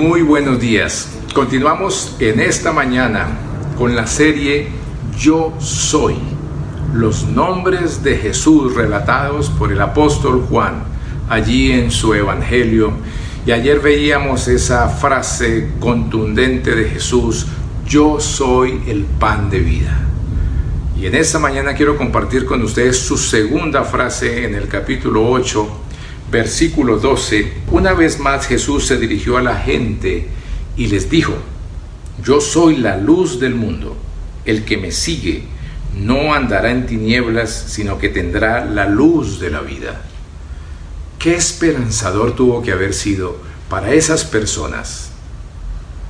Muy buenos días. Continuamos en esta mañana con la serie Yo Soy, los nombres de Jesús relatados por el apóstol Juan allí en su Evangelio. Y ayer veíamos esa frase contundente de Jesús, yo soy el pan de vida. Y en esta mañana quiero compartir con ustedes su segunda frase en el capítulo 8 versículo 12, una vez más Jesús se dirigió a la gente y les dijo, yo soy la luz del mundo, el que me sigue no andará en tinieblas, sino que tendrá la luz de la vida. Qué esperanzador tuvo que haber sido para esas personas,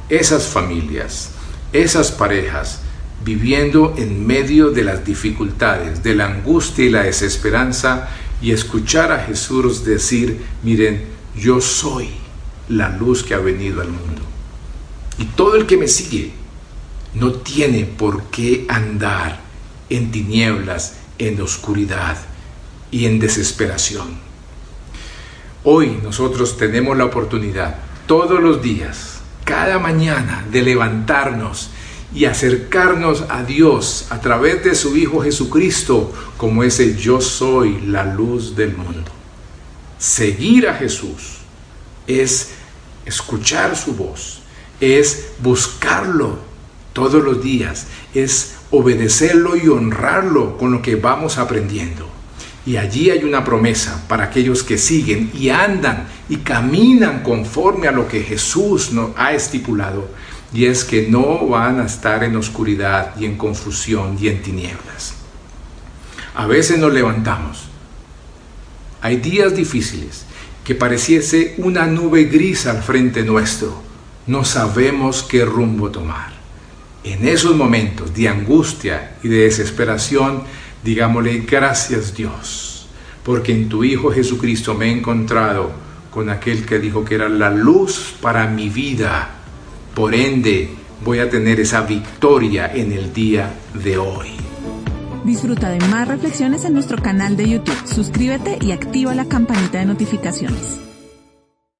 esas familias, esas parejas, viviendo en medio de las dificultades, de la angustia y la desesperanza, y escuchar a Jesús decir, miren, yo soy la luz que ha venido al mundo. Y todo el que me sigue no tiene por qué andar en tinieblas, en oscuridad y en desesperación. Hoy nosotros tenemos la oportunidad todos los días, cada mañana, de levantarnos y acercarnos a Dios a través de su Hijo Jesucristo como ese yo soy la luz del mundo. Seguir a Jesús es escuchar su voz, es buscarlo todos los días, es obedecerlo y honrarlo con lo que vamos aprendiendo. Y allí hay una promesa para aquellos que siguen y andan y caminan conforme a lo que Jesús nos ha estipulado y es que no van a estar en oscuridad y en confusión y en tinieblas. A veces nos levantamos. Hay días difíciles que pareciese una nube gris al frente nuestro. No sabemos qué rumbo tomar. En esos momentos de angustia y de desesperación, digámosle gracias Dios, porque en tu Hijo Jesucristo me he encontrado con aquel que dijo que era la luz para mi vida por ende, voy a tener esa victoria en el día de hoy. Disfruta de más reflexiones en nuestro canal de YouTube. Suscríbete y activa la campanita de notificaciones.